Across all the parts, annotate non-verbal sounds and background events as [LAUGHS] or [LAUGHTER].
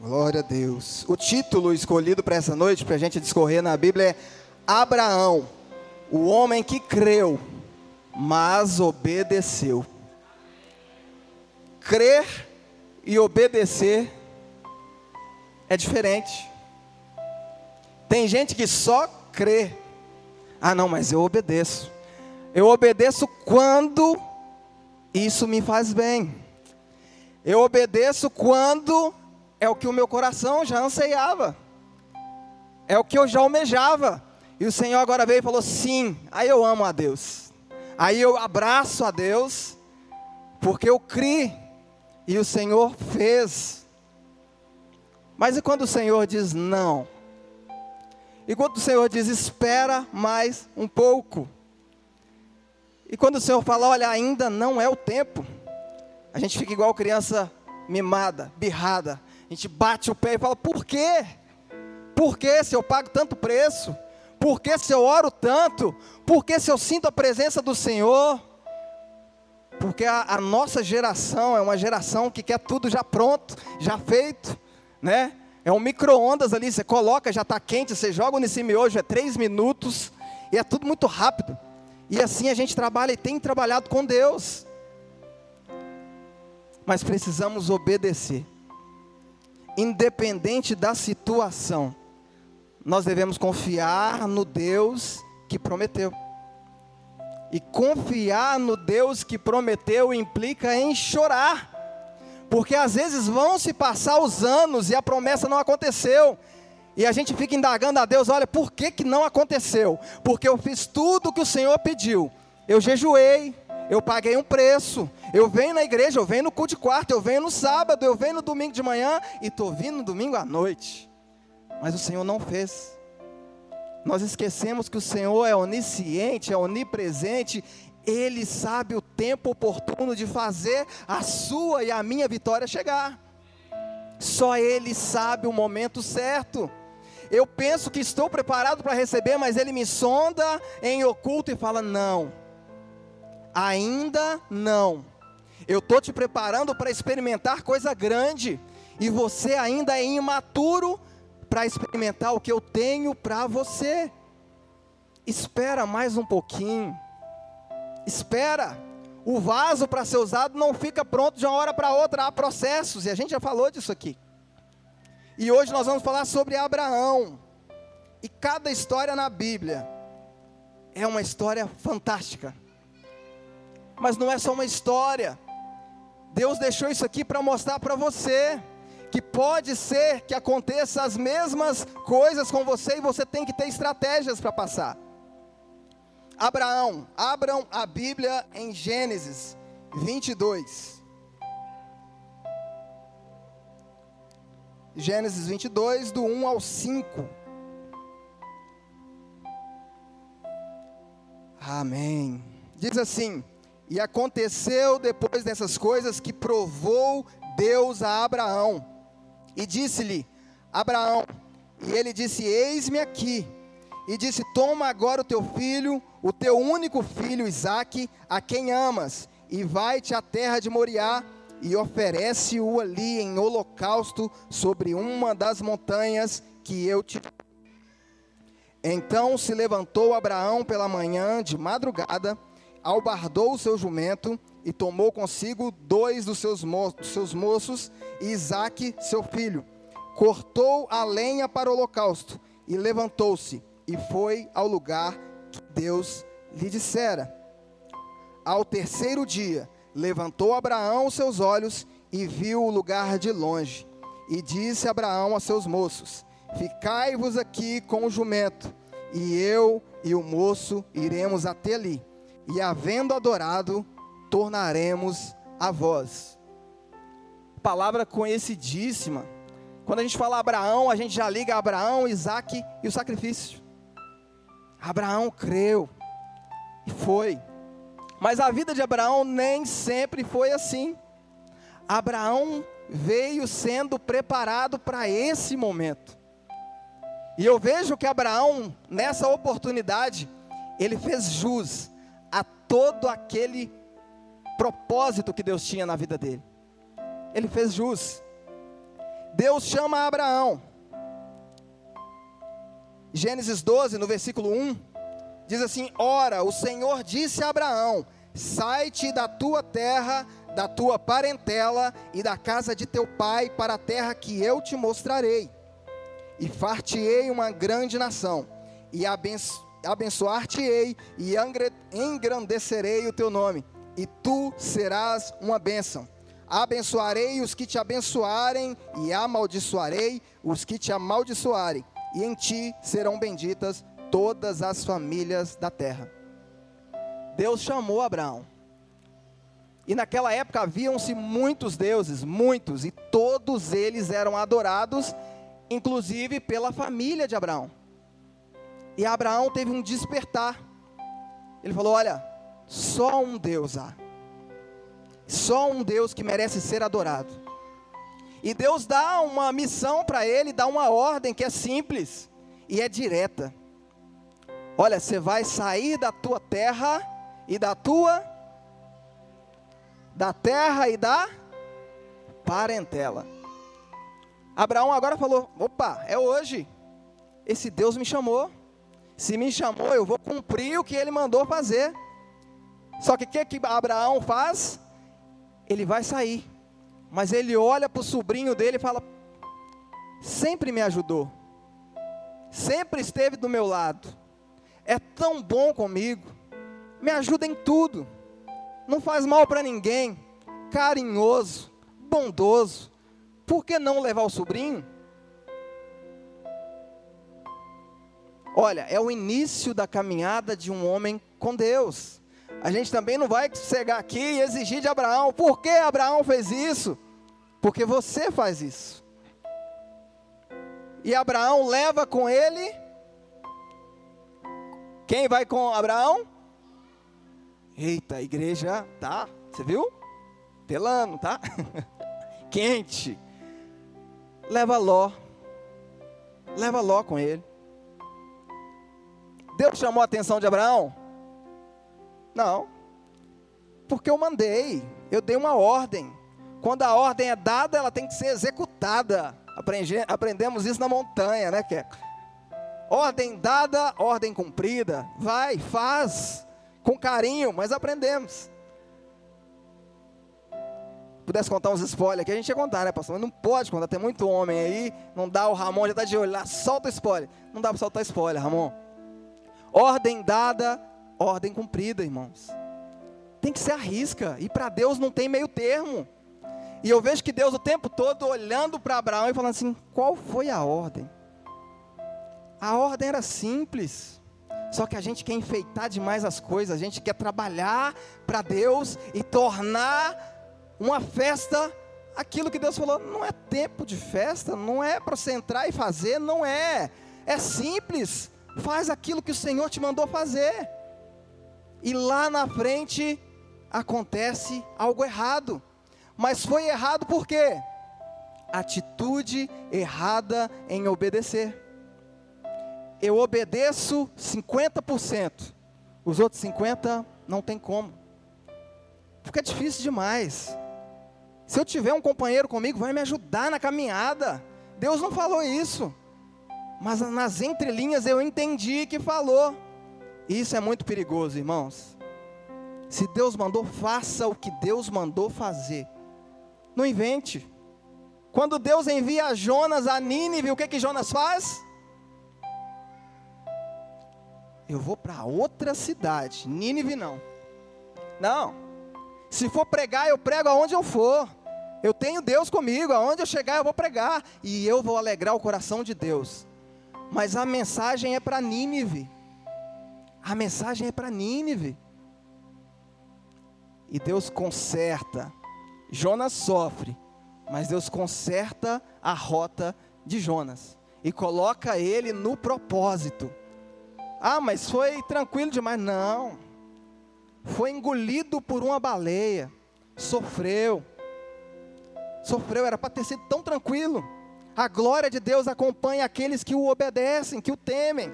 Glória a Deus. O título escolhido para essa noite, para a gente discorrer na Bíblia, é Abraão, o homem que creu, mas obedeceu. Crer e obedecer é diferente. Tem gente que só crê. Ah, não, mas eu obedeço. Eu obedeço quando isso me faz bem. Eu obedeço quando é o que o meu coração já anseiava. É o que eu já almejava. E o Senhor agora veio e falou: sim, aí eu amo a Deus. Aí eu abraço a Deus, porque eu criei e o Senhor fez. Mas e quando o Senhor diz não? E quando o Senhor diz espera mais um pouco? E quando o Senhor fala, olha, ainda não é o tempo, a gente fica igual criança mimada, birrada. A gente bate o pé e fala, por quê? Por que se eu pago tanto preço? Por que se eu oro tanto? Por que se eu sinto a presença do Senhor? Porque a, a nossa geração é uma geração que quer tudo já pronto, já feito, né? É um micro-ondas ali, você coloca, já está quente, você joga nesse miojo, é três minutos, e é tudo muito rápido. E assim a gente trabalha e tem trabalhado com Deus. Mas precisamos obedecer. Independente da situação, nós devemos confiar no Deus que prometeu. E confiar no Deus que prometeu implica em chorar. Porque às vezes vão se passar os anos e a promessa não aconteceu. E a gente fica indagando a Deus, olha, por que, que não aconteceu? Porque eu fiz tudo o que o Senhor pediu. Eu jejuei, eu paguei um preço. Eu venho na igreja, eu venho no culto de quarto, eu venho no sábado, eu venho no domingo de manhã e estou vindo no domingo à noite. Mas o Senhor não fez. Nós esquecemos que o Senhor é onisciente, é onipresente, Ele sabe o tempo oportuno de fazer a sua e a minha vitória chegar. Só Ele sabe o momento certo. Eu penso que estou preparado para receber, mas Ele me sonda em oculto e fala: não, ainda não. Eu estou te preparando para experimentar coisa grande, e você ainda é imaturo para experimentar o que eu tenho para você. Espera mais um pouquinho. Espera. O vaso para ser usado não fica pronto de uma hora para outra, há processos, e a gente já falou disso aqui. E hoje nós vamos falar sobre Abraão. E cada história na Bíblia é uma história fantástica. Mas não é só uma história. Deus deixou isso aqui para mostrar para você que pode ser que aconteça as mesmas coisas com você e você tem que ter estratégias para passar. Abraão, abram a Bíblia em Gênesis 22. Gênesis 22, do 1 ao 5. Amém. Diz assim: E aconteceu depois dessas coisas que provou Deus a Abraão e disse-lhe: Abraão, e ele disse: Eis-me aqui. E disse: Toma agora o teu filho, o teu único filho Isaque, a quem amas, e vai-te à terra de Moriá, e oferece-o ali em holocausto sobre uma das montanhas que eu te. Então se levantou Abraão pela manhã, de madrugada, albardou o seu jumento e tomou consigo dois dos seus, mo dos seus moços e Isaque, seu filho. Cortou a lenha para o holocausto e levantou-se e foi ao lugar que Deus lhe dissera. Ao terceiro dia, levantou Abraão os seus olhos e viu o lugar de longe. E disse Abraão a seus moços: Ficai-vos aqui com o jumento, e eu e o moço iremos até ali. E havendo adorado, tornaremos a vós. Palavra conhecidíssima. Quando a gente fala Abraão, a gente já liga Abraão, Isaac e o sacrifício. Abraão creu e foi. Mas a vida de Abraão nem sempre foi assim. Abraão veio sendo preparado para esse momento. E eu vejo que Abraão, nessa oportunidade, ele fez jus a todo aquele propósito que Deus tinha na vida dele. Ele fez jus. Deus chama Abraão. Gênesis 12, no versículo 1, diz assim: Ora, o Senhor disse a Abraão: Sai-te da tua terra, da tua parentela e da casa de teu pai para a terra que eu te mostrarei. E far-te-ei uma grande nação, e abenço abençoar-te-ei e engrandecerei o teu nome, e tu serás uma bênção. Abençoarei os que te abençoarem, e amaldiçoarei os que te amaldiçoarem, e em ti serão benditas todas as famílias da terra. Deus chamou Abraão. E naquela época haviam-se muitos deuses, muitos, e todos eles eram adorados, inclusive pela família de Abraão. E Abraão teve um despertar. Ele falou: Olha, só um Deus há. Só um Deus que merece ser adorado. E Deus dá uma missão para ele, dá uma ordem que é simples e é direta. Olha, você vai sair da tua terra e da tua da terra e da parentela. Abraão agora falou: opa, é hoje. Esse Deus me chamou. Se me chamou, eu vou cumprir o que ele mandou fazer. Só que o que, que Abraão faz? Ele vai sair. Mas ele olha para o sobrinho dele e fala: sempre me ajudou, sempre esteve do meu lado, é tão bom comigo, me ajuda em tudo, não faz mal para ninguém, carinhoso, bondoso. Por que não levar o sobrinho? Olha, é o início da caminhada de um homem com Deus. A gente também não vai chegar aqui e exigir de Abraão. Por que Abraão fez isso? Porque você faz isso. E Abraão leva com ele. Quem vai com Abraão? Eita, a igreja tá, você viu? Pelando, tá? [LAUGHS] Quente. Leva Ló. Leva Ló com ele. Deus chamou a atenção de Abraão? Não. Porque eu mandei, eu dei uma ordem. Quando a ordem é dada, ela tem que ser executada. Aprendemos isso na montanha, né, Keco? Ordem dada, ordem cumprida. Vai, faz, com carinho, mas aprendemos. Pudesse contar uns spoilers aqui, a gente ia contar, né, pastor? Mas não pode contar, tem muito homem aí, não dá, o Ramon já está de olho lá, solta spoiler. Não dá para soltar spoiler, Ramon. Ordem dada, ordem cumprida, irmãos. Tem que ser a risca, e para Deus não tem meio termo. E eu vejo que Deus o tempo todo olhando para Abraão e falando assim: qual foi a ordem? A ordem era simples. Só que a gente quer enfeitar demais as coisas, a gente quer trabalhar para Deus e tornar uma festa aquilo que Deus falou. Não é tempo de festa, não é para você entrar e fazer, não é. É simples. Faz aquilo que o Senhor te mandou fazer. E lá na frente acontece algo errado. Mas foi errado por quê? Atitude errada em obedecer. Eu obedeço 50%, os outros 50% não tem como. Fica difícil demais. Se eu tiver um companheiro comigo, vai me ajudar na caminhada. Deus não falou isso. Mas nas entrelinhas eu entendi que falou. Isso é muito perigoso, irmãos. Se Deus mandou, faça o que Deus mandou fazer. Não invente. Quando Deus envia Jonas a Nínive, o que que Jonas faz? Eu vou para outra cidade. Nínive não. Não. Se for pregar, eu prego aonde eu for. Eu tenho Deus comigo, aonde eu chegar eu vou pregar e eu vou alegrar o coração de Deus. Mas a mensagem é para Nínive. A mensagem é para Nínive. E Deus conserta. Jonas sofre, mas Deus conserta a rota de Jonas e coloca ele no propósito. Ah, mas foi tranquilo demais. Não. Foi engolido por uma baleia. Sofreu. Sofreu, era para ter sido tão tranquilo. A glória de Deus acompanha aqueles que o obedecem, que o temem.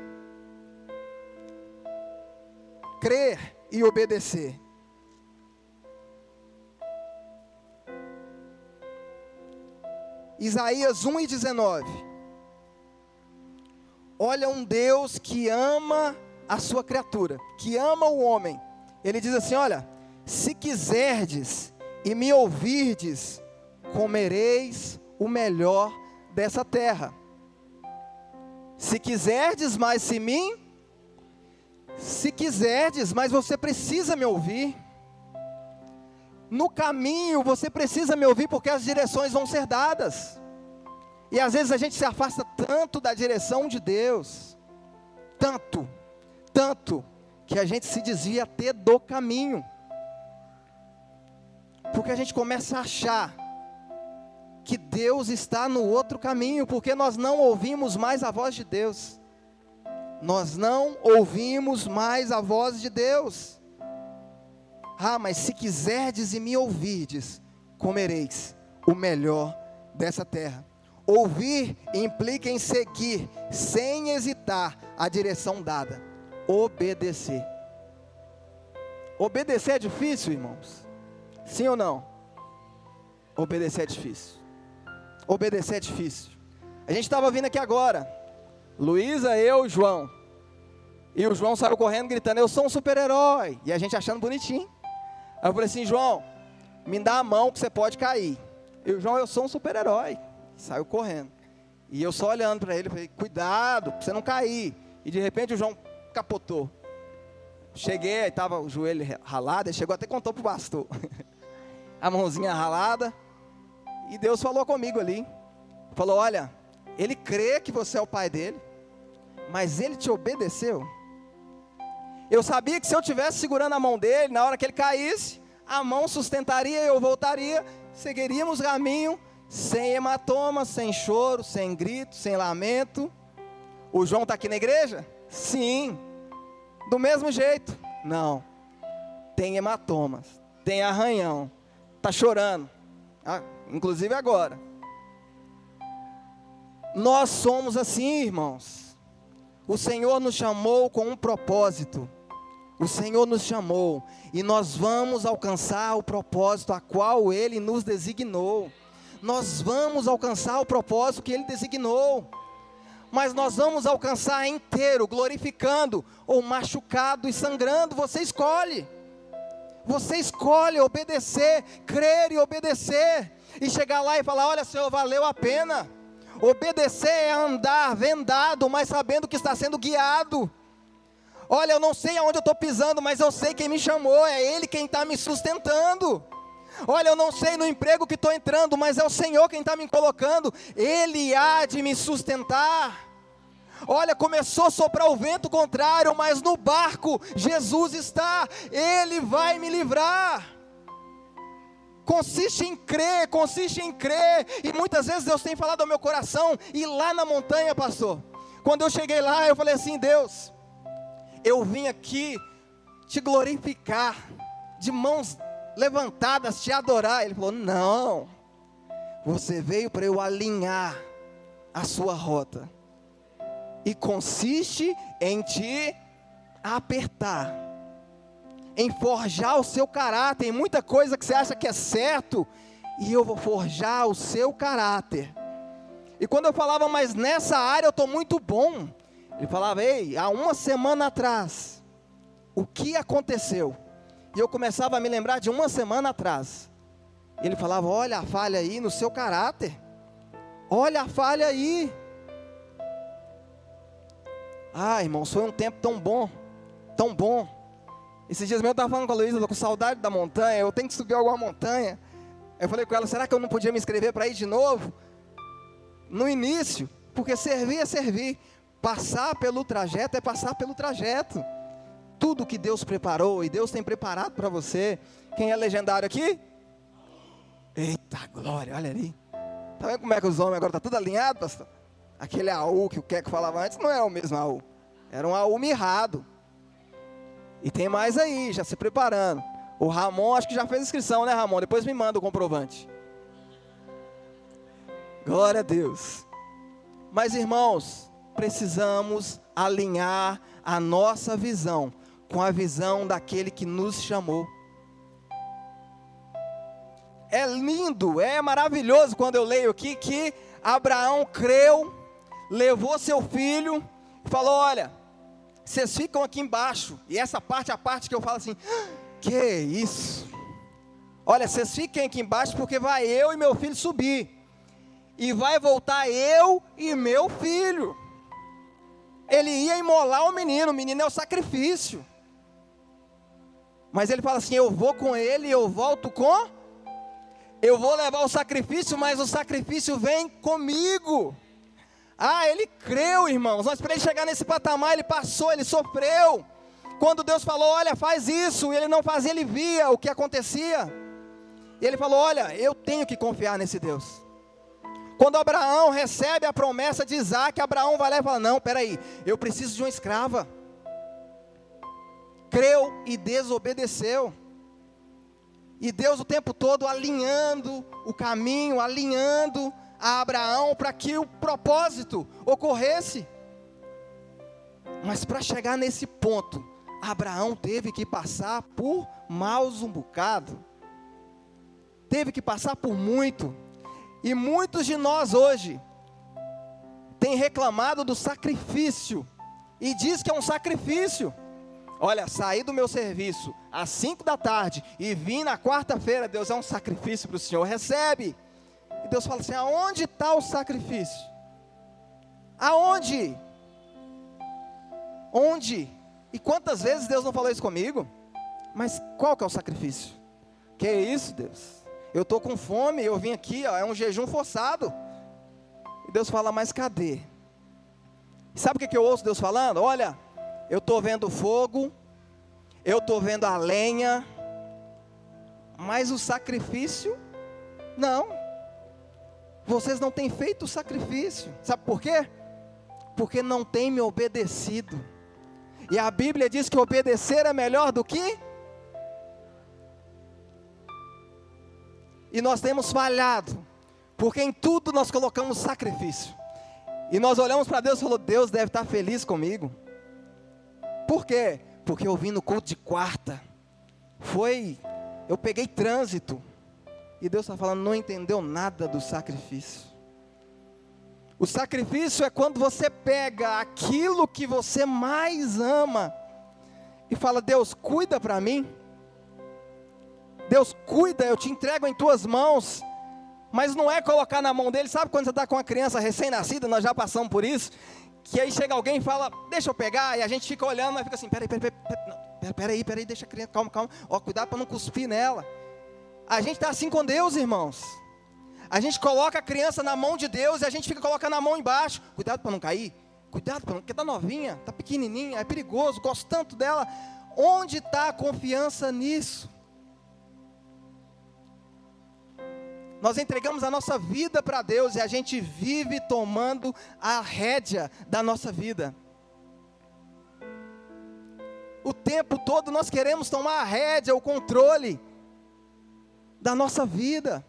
Crer e obedecer. Isaías 1 e 19. Olha um Deus que ama a sua criatura, que ama o homem. Ele diz assim: Olha, se quiserdes e me ouvirdes, comereis o melhor dessa terra. Se quiserdes, mas se mim, se quiserdes, mas você precisa me ouvir. No caminho você precisa me ouvir porque as direções vão ser dadas. E às vezes a gente se afasta tanto da direção de Deus, tanto, tanto, que a gente se desvia até do caminho. Porque a gente começa a achar que Deus está no outro caminho, porque nós não ouvimos mais a voz de Deus. Nós não ouvimos mais a voz de Deus. Ah, mas se quiserdes e me ouvirdes, comereis o melhor dessa terra. Ouvir implica em seguir, sem hesitar, a direção dada. Obedecer. Obedecer é difícil, irmãos? Sim ou não? Obedecer é difícil. Obedecer é difícil. A gente estava vindo aqui agora. Luísa, eu, João. E o João saiu correndo gritando: Eu sou um super-herói. E a gente achando bonitinho. Aí eu falei assim: João, me dá a mão que você pode cair. E o João, eu sou um super-herói. Saiu correndo. E eu só olhando para ele, falei: Cuidado, para você não cair. E de repente o João capotou. Cheguei, estava o joelho ralado, ele chegou até contou pro pastor. [LAUGHS] a mãozinha ralada. E Deus falou comigo ali. Falou: Olha, ele crê que você é o pai dele, mas ele te obedeceu. Eu sabia que se eu tivesse segurando a mão dele, na hora que ele caísse, a mão sustentaria e eu voltaria, seguiríamos caminho sem hematoma, sem choro, sem grito, sem lamento. O João está aqui na igreja? Sim. Do mesmo jeito? Não. Tem hematomas, tem arranhão, está chorando, ah, inclusive agora. Nós somos assim, irmãos. O Senhor nos chamou com um propósito. O Senhor nos chamou e nós vamos alcançar o propósito a qual Ele nos designou. Nós vamos alcançar o propósito que Ele designou. Mas nós vamos alcançar inteiro, glorificando, ou machucado e sangrando. Você escolhe. Você escolhe obedecer, crer e obedecer. E chegar lá e falar: Olha, Senhor, valeu a pena. Obedecer é andar vendado, mas sabendo que está sendo guiado. Olha, eu não sei aonde eu estou pisando, mas eu sei quem me chamou, é Ele quem está me sustentando. Olha, eu não sei no emprego que estou entrando, mas é o Senhor quem está me colocando, Ele há de me sustentar. Olha, começou a soprar o vento contrário, mas no barco Jesus está, Ele vai me livrar. Consiste em crer, consiste em crer, e muitas vezes Deus tem falado ao meu coração, e lá na montanha, pastor, quando eu cheguei lá, eu falei assim: Deus, eu vim aqui te glorificar, de mãos levantadas, te adorar. Ele falou: Não, você veio para eu alinhar a sua rota, e consiste em te apertar, em forjar o seu caráter. Tem muita coisa que você acha que é certo, e eu vou forjar o seu caráter. E quando eu falava, mas nessa área eu estou muito bom, ele falava, ei, há uma semana atrás, o que aconteceu? E eu começava a me lembrar de uma semana atrás. Ele falava, olha a falha aí no seu caráter. Olha a falha aí. Ah, irmão, foi um tempo tão bom, tão bom. Esses dias mesmo eu estava falando com a Luísa, com saudade da montanha, eu tenho que subir alguma montanha. Eu falei com ela, será que eu não podia me inscrever para ir de novo? No início, porque servir é servir. Passar pelo trajeto é passar pelo trajeto. Tudo que Deus preparou e Deus tem preparado para você. Quem é legendário aqui? Eita glória, olha ali. Tá vendo como é que os homens agora tá tudo alinhado, pastor? Aquele AU que o Queco falava antes não é o mesmo AU. Era um AU mirrado. E tem mais aí, já se preparando. O Ramon acho que já fez inscrição, né, Ramon? Depois me manda o comprovante. Glória a Deus. Mas irmãos, precisamos alinhar a nossa visão com a visão daquele que nos chamou. é lindo, é maravilhoso quando eu leio aqui que Abraão creu, levou seu filho falou: Olha, vocês ficam aqui embaixo, e essa parte é a parte que eu falo assim: Que isso? Olha, vocês fiquem aqui embaixo porque vai eu e meu filho subir, e vai voltar eu e meu filho. Ele ia imolar o menino, o menino é o sacrifício. Mas ele fala assim: Eu vou com ele eu volto com. Eu vou levar o sacrifício, mas o sacrifício vem comigo. Ah, ele creu, irmãos. Mas para ele chegar nesse patamar, ele passou, ele sofreu. Quando Deus falou, olha, faz isso, e ele não fazia, ele via o que acontecia. E ele falou: Olha, eu tenho que confiar nesse Deus. Quando Abraão recebe a promessa de Isaac, Abraão vai lá e fala: Não, peraí, eu preciso de uma escrava creu e desobedeceu. E Deus o tempo todo alinhando o caminho, alinhando a Abraão para que o propósito ocorresse. Mas para chegar nesse ponto, Abraão teve que passar por maus um bocado. Teve que passar por muito. E muitos de nós hoje têm reclamado do sacrifício e diz que é um sacrifício. Olha, saí do meu serviço às 5 da tarde e vim na quarta-feira, Deus é um sacrifício para o Senhor, recebe. E Deus fala assim: aonde está o sacrifício? Aonde? Onde? E quantas vezes Deus não falou isso comigo? Mas qual que é o sacrifício? Que é isso, Deus? Eu estou com fome, eu vim aqui, ó, é um jejum forçado. E Deus fala, mas cadê? Sabe o que, que eu ouço Deus falando? Olha, eu estou vendo fogo, eu estou vendo a lenha, mas o sacrifício, não. Vocês não têm feito o sacrifício, sabe por quê? Porque não têm me obedecido. E a Bíblia diz que obedecer é melhor do que. E nós temos falhado, porque em tudo nós colocamos sacrifício. E nós olhamos para Deus e falamos: Deus deve estar feliz comigo. Por quê? Porque eu vim no culto de quarta. Foi, eu peguei trânsito. E Deus está falando, não entendeu nada do sacrifício. O sacrifício é quando você pega aquilo que você mais ama e fala: Deus, cuida para mim. Deus, cuida, eu te entrego em tuas mãos. Mas não é colocar na mão dele, sabe quando você está com uma criança recém-nascida, nós já passamos por isso, que aí chega alguém e fala, deixa eu pegar, e a gente fica olhando, mas fica assim, peraí, peraí, peraí, peraí, peraí, deixa a criança, calma, calma, ó, cuidado para não cuspir nela. A gente está assim com Deus, irmãos. A gente coloca a criança na mão de Deus e a gente fica colocando a mão embaixo. Cuidado para não cair. Cuidado, para não, porque está novinha, está pequenininha, é perigoso, gosto tanto dela. Onde está a confiança nisso? Nós entregamos a nossa vida para Deus e a gente vive tomando a rédea da nossa vida. O tempo todo nós queremos tomar a rédea, o controle da nossa vida.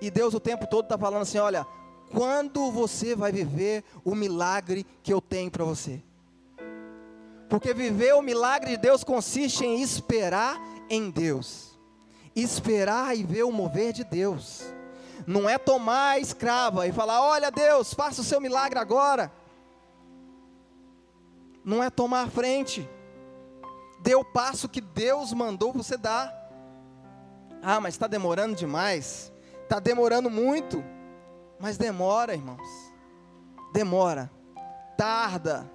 E Deus o tempo todo está falando assim: olha, quando você vai viver o milagre que eu tenho para você? Porque viver o milagre de Deus consiste em esperar em Deus esperar e ver o mover de Deus. Não é tomar a escrava e falar: Olha, Deus, faça o seu milagre agora. Não é tomar a frente. Dê o passo que Deus mandou você dar. Ah, mas está demorando demais. Está demorando muito. Mas demora, irmãos. Demora. Tarda.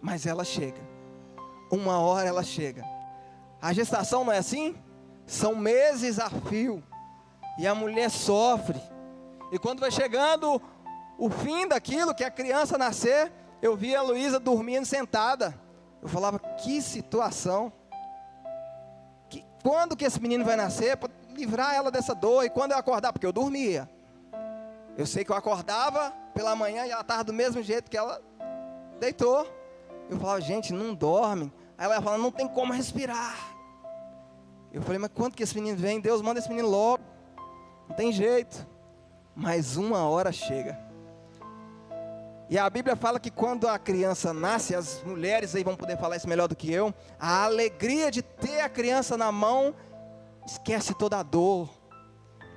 Mas ela chega. Uma hora ela chega. A gestação não é assim? São meses a fio. E a mulher sofre. E quando vai chegando o fim daquilo, que a criança nascer, eu vi a Luísa dormindo sentada. Eu falava, que situação. Que, quando que esse menino vai nascer? Para livrar ela dessa dor. E quando eu acordar? Porque eu dormia. Eu sei que eu acordava pela manhã e ela estava do mesmo jeito que ela deitou. Eu falava, gente, não dorme. Aí ela falava, não tem como respirar. Eu falei, mas quando que esse menino vem? Deus manda esse menino logo. Não tem jeito. Mas uma hora chega. E a Bíblia fala que quando a criança nasce, as mulheres aí vão poder falar isso melhor do que eu, a alegria de ter a criança na mão esquece toda a dor,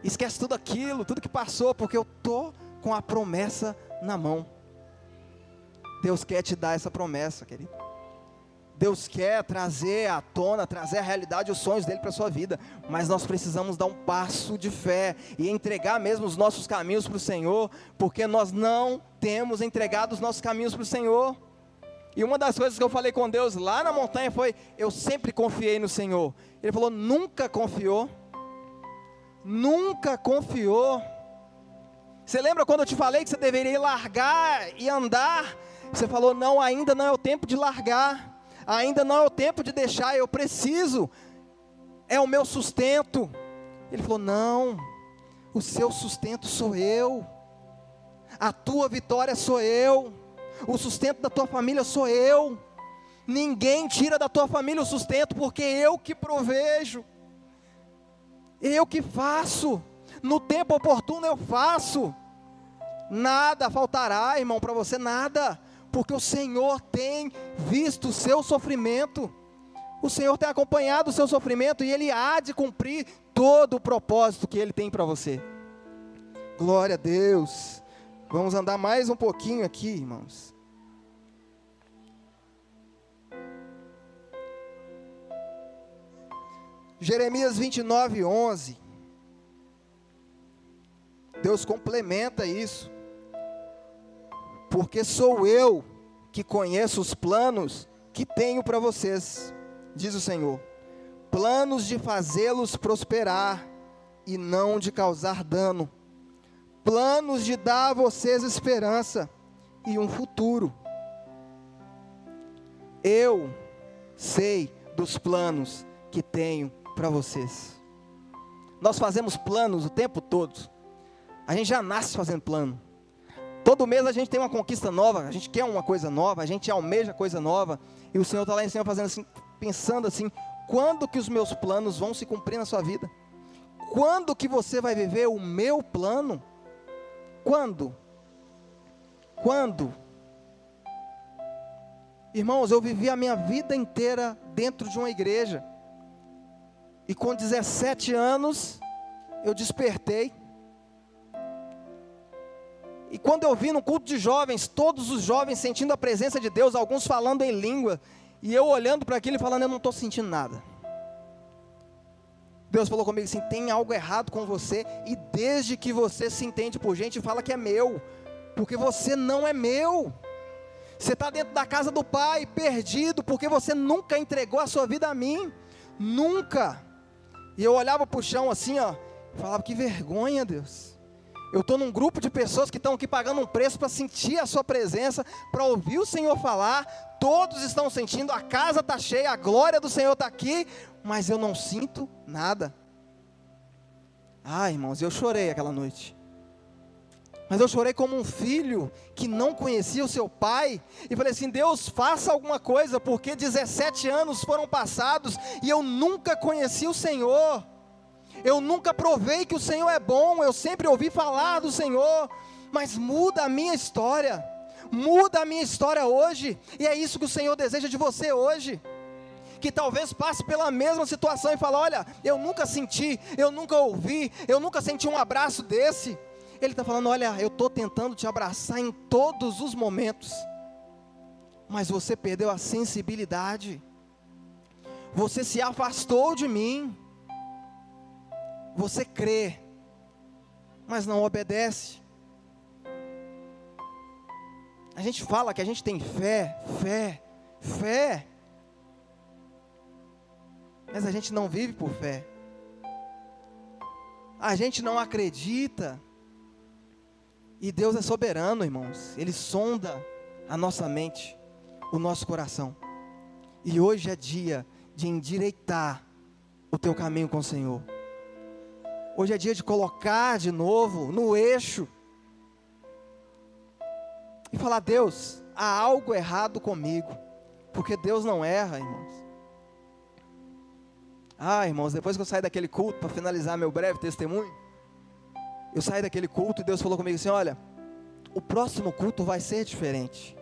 esquece tudo aquilo, tudo que passou, porque eu tô com a promessa na mão. Deus quer te dar essa promessa, querido. Deus quer trazer à tona, trazer a realidade, os sonhos dele para a sua vida, mas nós precisamos dar um passo de fé e entregar mesmo os nossos caminhos para o Senhor, porque nós não temos entregado os nossos caminhos para o Senhor. E uma das coisas que eu falei com Deus lá na montanha foi: eu sempre confiei no Senhor. Ele falou: nunca confiou, nunca confiou. Você lembra quando eu te falei que você deveria largar e andar? Você falou: não, ainda não é o tempo de largar ainda não é o tempo de deixar, eu preciso, é o meu sustento. Ele falou: Não, o seu sustento sou eu, a tua vitória sou eu, o sustento da tua família sou eu. Ninguém tira da tua família o sustento, porque eu que provejo, eu que faço, no tempo oportuno eu faço. Nada faltará, irmão, para você, nada porque o Senhor tem visto o seu sofrimento, o Senhor tem acompanhado o seu sofrimento e Ele há de cumprir todo o propósito que Ele tem para você. Glória a Deus. Vamos andar mais um pouquinho aqui, irmãos. Jeremias 29, 11. Deus complementa isso porque sou eu que conheço os planos que tenho para vocês, diz o Senhor. Planos de fazê-los prosperar e não de causar dano. Planos de dar a vocês esperança e um futuro. Eu sei dos planos que tenho para vocês. Nós fazemos planos o tempo todo. A gente já nasce fazendo plano. Todo mês a gente tem uma conquista nova, a gente quer uma coisa nova, a gente almeja coisa nova, e o Senhor está lá em cima fazendo assim, pensando assim, quando que os meus planos vão se cumprir na sua vida? Quando que você vai viver o meu plano? Quando? Quando? Irmãos, eu vivi a minha vida inteira dentro de uma igreja. E com 17 anos, eu despertei e quando eu vi no culto de jovens, todos os jovens sentindo a presença de Deus, alguns falando em língua, e eu olhando para aquilo e falando, eu não estou sentindo nada. Deus falou comigo assim: tem algo errado com você, e desde que você se entende por gente, fala que é meu, porque você não é meu. Você está dentro da casa do Pai, perdido, porque você nunca entregou a sua vida a mim, nunca. E eu olhava para o chão assim, ó, falava: que vergonha, Deus. Eu estou num grupo de pessoas que estão aqui pagando um preço para sentir a Sua presença, para ouvir o Senhor falar. Todos estão sentindo, a casa está cheia, a glória do Senhor está aqui, mas eu não sinto nada. Ah, irmãos, eu chorei aquela noite. Mas eu chorei como um filho que não conhecia o seu pai. E falei assim: Deus, faça alguma coisa, porque 17 anos foram passados e eu nunca conheci o Senhor. Eu nunca provei que o Senhor é bom, eu sempre ouvi falar do Senhor, mas muda a minha história, muda a minha história hoje, e é isso que o Senhor deseja de você hoje. Que talvez passe pela mesma situação e fale: Olha, eu nunca senti, eu nunca ouvi, eu nunca senti um abraço desse. Ele está falando: Olha, eu estou tentando te abraçar em todos os momentos, mas você perdeu a sensibilidade, você se afastou de mim. Você crê, mas não obedece. A gente fala que a gente tem fé, fé, fé. Mas a gente não vive por fé. A gente não acredita. E Deus é soberano, irmãos. Ele sonda a nossa mente, o nosso coração. E hoje é dia de endireitar o teu caminho com o Senhor. Hoje é dia de colocar de novo no eixo e falar: Deus, há algo errado comigo, porque Deus não erra, irmãos. Ah, irmãos, depois que eu saí daquele culto, para finalizar meu breve testemunho, eu saí daquele culto e Deus falou comigo assim: Olha, o próximo culto vai ser diferente.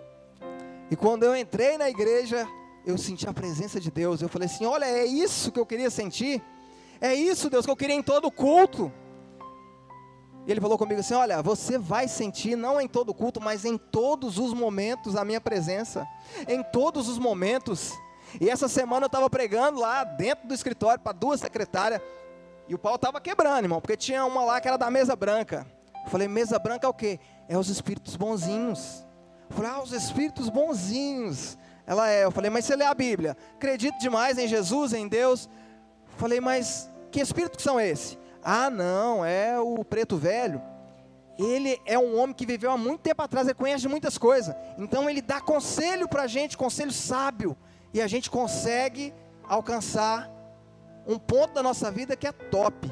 E quando eu entrei na igreja, eu senti a presença de Deus. Eu falei assim: olha, é isso que eu queria sentir. É isso, Deus, que eu queria em todo culto. E ele falou comigo assim: Olha, você vai sentir, não em todo culto, mas em todos os momentos a minha presença. Em todos os momentos. E essa semana eu estava pregando lá dentro do escritório para duas secretárias. E o pau estava quebrando, irmão, porque tinha uma lá que era da mesa branca. Eu falei: Mesa branca é o quê? É os espíritos bonzinhos. Eu falei: Ah, os espíritos bonzinhos. Ela é. Eu falei: Mas você lê a Bíblia? Acredito demais em Jesus, em Deus. Eu falei: Mas que espíritos são esses? Ah, não, é o preto velho. Ele é um homem que viveu há muito tempo atrás, ele conhece muitas coisas. Então ele dá conselho para a gente, conselho sábio. E a gente consegue alcançar um ponto da nossa vida que é top.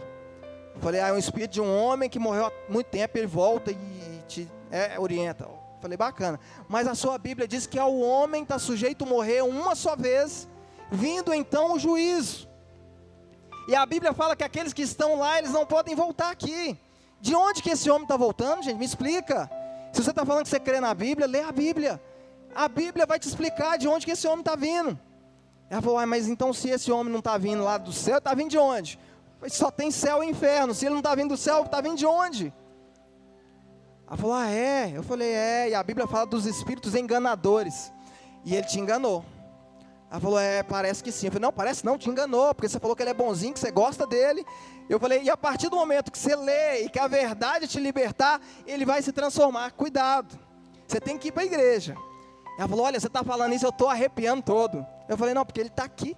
Falei, ah, é um espírito de um homem que morreu há muito tempo, ele volta e te é, orienta. Falei, bacana. Mas a sua Bíblia diz que ao homem está sujeito a morrer uma só vez, vindo então o juízo. E a Bíblia fala que aqueles que estão lá, eles não podem voltar aqui. De onde que esse homem está voltando, gente? Me explica. Se você está falando que você crê na Bíblia, lê a Bíblia. A Bíblia vai te explicar de onde que esse homem está vindo. Ela falou, ah, mas então se esse homem não está vindo lá do céu, está vindo de onde? Só tem céu e inferno. Se ele não está vindo do céu, está vindo de onde? Ela falou, ah, é? Eu falei, é. E a Bíblia fala dos espíritos enganadores. E ele te enganou. Ela falou, é, parece que sim. Eu falei, não, parece não, te enganou, porque você falou que ele é bonzinho, que você gosta dele. Eu falei, e a partir do momento que você lê e que a verdade te libertar, ele vai se transformar. Cuidado, você tem que ir para a igreja. Ela falou, olha, você está falando isso, eu estou arrepiando todo. Eu falei, não, porque ele está aqui.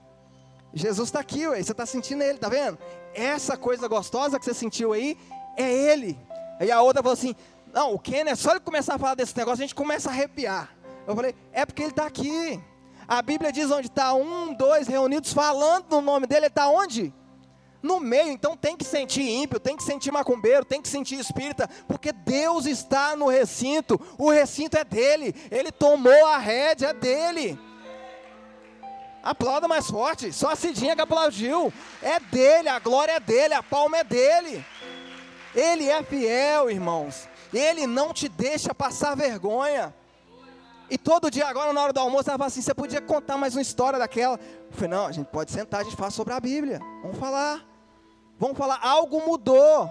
Jesus está aqui, ué, você está sentindo ele, tá vendo? Essa coisa gostosa que você sentiu aí, é ele. Aí a outra falou assim, não, o Ken é só ele começar a falar desse negócio, a gente começa a arrepiar. Eu falei, é porque ele está aqui. A Bíblia diz onde está um, dois reunidos falando no nome dele, ele está onde? No meio, então tem que sentir ímpio, tem que sentir macumbeiro, tem que sentir espírita, porque Deus está no recinto, o recinto é dele, ele tomou a rédea é dele. Aplauda mais forte, só a Cidinha que aplaudiu, é dele, a glória é dele, a palma é dele. Ele é fiel, irmãos, ele não te deixa passar vergonha. E todo dia agora, na hora do almoço, ela fala assim: você podia contar mais uma história daquela? Eu falei, não, a gente pode sentar, a gente fala sobre a Bíblia. Vamos falar. Vamos falar, algo mudou.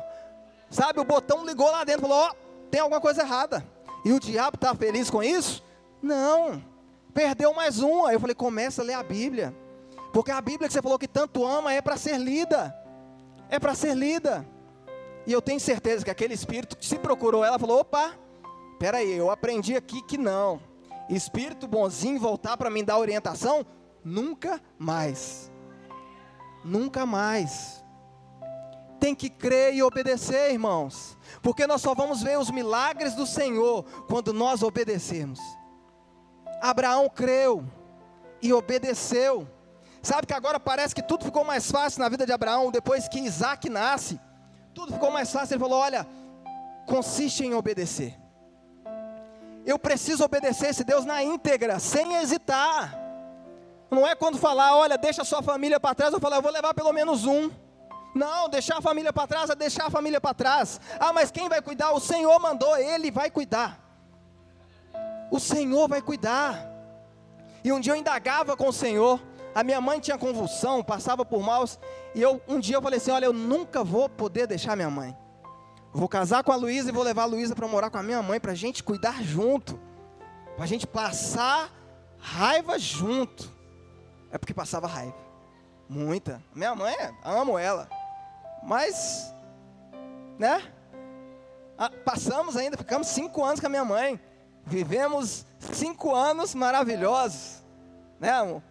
Sabe, o botão ligou lá dentro, falou, ó, oh, tem alguma coisa errada. E o diabo está feliz com isso? Não. Perdeu mais uma. Eu falei, começa a ler a Bíblia. Porque a Bíblia que você falou que tanto ama é para ser lida. É para ser lida. E eu tenho certeza que aquele espírito que se procurou ela falou: opa, peraí, eu aprendi aqui que não espírito bonzinho voltar para me dar orientação? Nunca mais. Nunca mais. Tem que crer e obedecer, irmãos. Porque nós só vamos ver os milagres do Senhor quando nós obedecermos. Abraão creu e obedeceu. Sabe que agora parece que tudo ficou mais fácil na vida de Abraão depois que Isaac nasce. Tudo ficou mais fácil. Ele falou: Olha, consiste em obedecer eu preciso obedecer esse Deus na íntegra, sem hesitar. Não é quando falar, olha, deixa a sua família para trás, eu falar, eu vou levar pelo menos um. Não, deixar a família para trás é deixar a família para trás. Ah, mas quem vai cuidar? O Senhor mandou, Ele vai cuidar. O Senhor vai cuidar. E um dia eu indagava com o Senhor. A minha mãe tinha convulsão, passava por maus. E eu um dia eu falei assim: olha, eu nunca vou poder deixar minha mãe. Vou casar com a Luísa e vou levar a Luísa para morar com a minha mãe, para a gente cuidar junto. Para a gente passar raiva junto. É porque passava raiva. Muita. Minha mãe, amo ela. Mas, né? Ah, passamos ainda, ficamos cinco anos com a minha mãe. Vivemos cinco anos maravilhosos. Né, amor?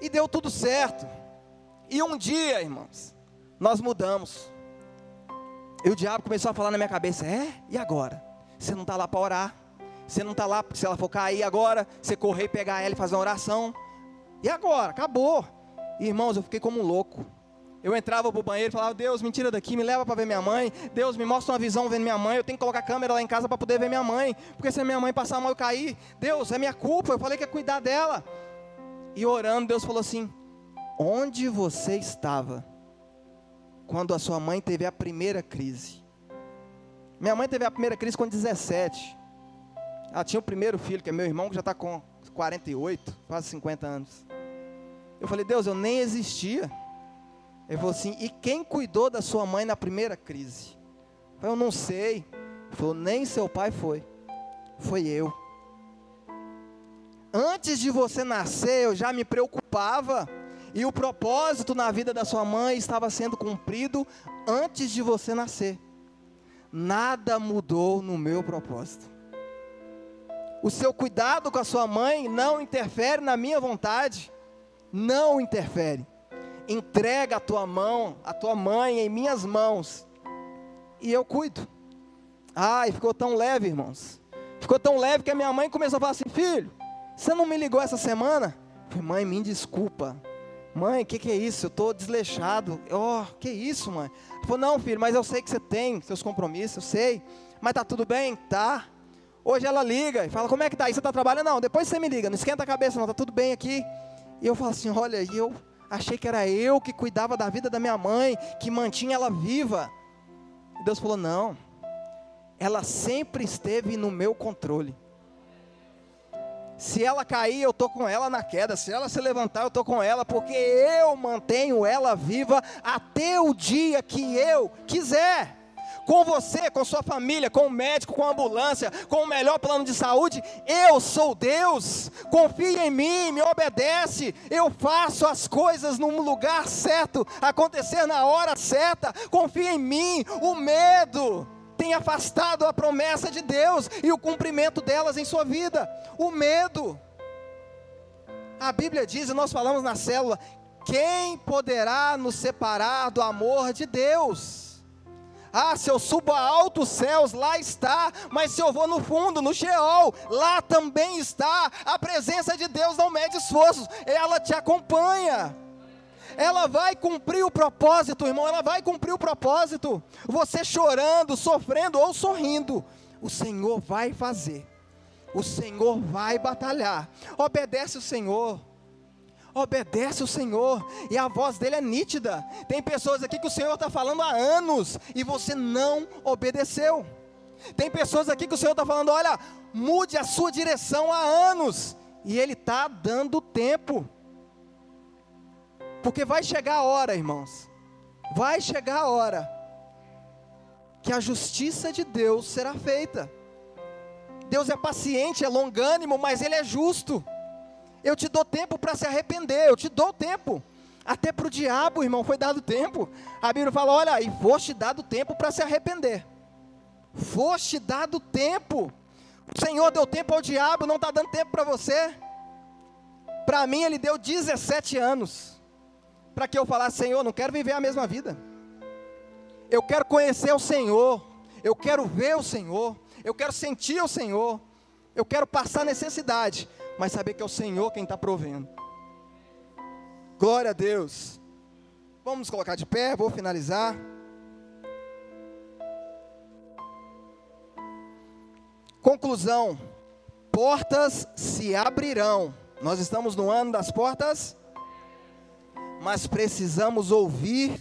E deu tudo certo. E um dia, irmãos, nós mudamos. E o diabo começou a falar na minha cabeça: é? E agora? Você não está lá para orar. Você não está lá, porque se ela for cair agora, você correr e pegar ela e fazer uma oração. E agora? Acabou. Irmãos, eu fiquei como um louco. Eu entrava para o banheiro e falava: Deus, me tira daqui, me leva para ver minha mãe. Deus, me mostra uma visão vendo minha mãe. Eu tenho que colocar a câmera lá em casa para poder ver minha mãe. Porque se a minha mãe passar mal e cair, Deus, é minha culpa. Eu falei que ia cuidar dela. E orando, Deus falou assim: Onde você estava? Quando a sua mãe teve a primeira crise. Minha mãe teve a primeira crise com 17. Ela tinha o primeiro filho, que é meu irmão, que já está com 48, quase 50 anos. Eu falei, Deus, eu nem existia. Ele falou assim: e quem cuidou da sua mãe na primeira crise? Eu falei, eu não sei. Ele falou, nem seu pai foi. Foi eu. Antes de você nascer, eu já me preocupava. E o propósito na vida da sua mãe estava sendo cumprido antes de você nascer. Nada mudou no meu propósito. O seu cuidado com a sua mãe não interfere na minha vontade. Não interfere. Entrega a tua mão, a tua mãe em minhas mãos. E eu cuido. Ai, ficou tão leve, irmãos. Ficou tão leve que a minha mãe começou a falar assim: Filho, você não me ligou essa semana? Falei, mãe, me desculpa. Mãe, o que, que é isso? Eu estou desleixado. Oh, que isso, mãe? Ela falou, não, filho, mas eu sei que você tem seus compromissos, eu sei. Mas tá tudo bem? Tá. Hoje ela liga e fala, como é que tá? Você está trabalhando? Não, depois você me liga, não esquenta a cabeça não, tá tudo bem aqui. E eu falo assim, olha, eu achei que era eu que cuidava da vida da minha mãe, que mantinha ela viva. E Deus falou, não, ela sempre esteve no meu controle. Se ela cair, eu estou com ela na queda. Se ela se levantar, eu estou com ela, porque eu mantenho ela viva até o dia que eu quiser. Com você, com sua família, com o médico, com a ambulância, com o melhor plano de saúde, eu sou Deus. Confia em mim, me obedece. Eu faço as coisas no lugar certo, acontecer na hora certa. Confia em mim. O medo tem afastado a promessa de Deus e o cumprimento delas em sua vida. O medo. A Bíblia diz, e nós falamos na célula: quem poderá nos separar do amor de Deus? Ah, se eu subo a altos céus, lá está. Mas se eu vou no fundo, no Sheol, lá também está. A presença de Deus não mede esforços, ela te acompanha ela vai cumprir o propósito, irmão, ela vai cumprir o propósito. Você chorando, sofrendo ou sorrindo, o Senhor vai fazer. O Senhor vai batalhar. Obedece o Senhor. Obedece o Senhor, e a voz dele é nítida. Tem pessoas aqui que o Senhor está falando há anos e você não obedeceu. Tem pessoas aqui que o Senhor está falando: olha, mude a sua direção há anos, e Ele está dando tempo. Porque vai chegar a hora, irmãos, vai chegar a hora que a justiça de Deus será feita. Deus é paciente, é longânimo, mas Ele é justo. Eu te dou tempo para se arrepender, eu te dou tempo. Até para o diabo, irmão, foi dado tempo. A Bíblia fala: olha, e foste dado tempo para se arrepender. Foste dado tempo. O Senhor deu tempo ao diabo, não está dando tempo para você. Para mim, Ele deu 17 anos para que eu falasse, Senhor, não quero viver a mesma vida. Eu quero conhecer o Senhor, eu quero ver o Senhor, eu quero sentir o Senhor, eu quero passar necessidade, mas saber que é o Senhor quem está provendo. Glória a Deus. Vamos nos colocar de pé, vou finalizar. Conclusão: portas se abrirão. Nós estamos no ano das portas mas precisamos ouvir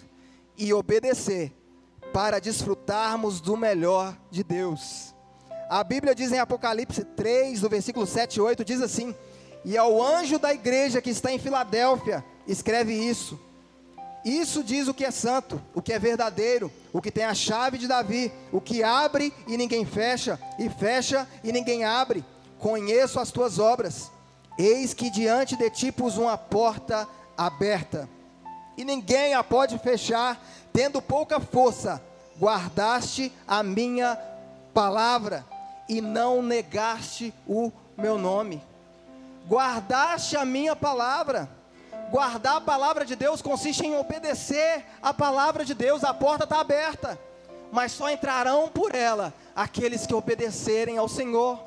e obedecer para desfrutarmos do melhor de Deus. A Bíblia diz em Apocalipse 3, no versículo 7 e 8, diz assim: E ao anjo da igreja que está em Filadélfia, escreve isso. Isso diz o que é santo, o que é verdadeiro, o que tem a chave de Davi, o que abre e ninguém fecha, e fecha e ninguém abre. Conheço as tuas obras. Eis que diante de ti pus uma porta aberta, e ninguém a pode fechar, tendo pouca força, guardaste a minha palavra e não negaste o meu nome. Guardaste a minha palavra. Guardar a palavra de Deus consiste em obedecer a palavra de Deus, a porta está aberta, mas só entrarão por ela aqueles que obedecerem ao Senhor.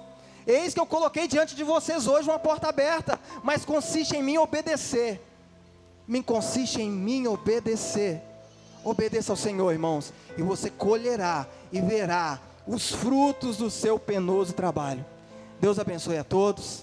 Eis que eu coloquei diante de vocês hoje uma porta aberta, mas consiste em mim obedecer me consiste em mim obedecer. Obedeça ao Senhor, irmãos, e você colherá e verá os frutos do seu penoso trabalho. Deus abençoe a todos.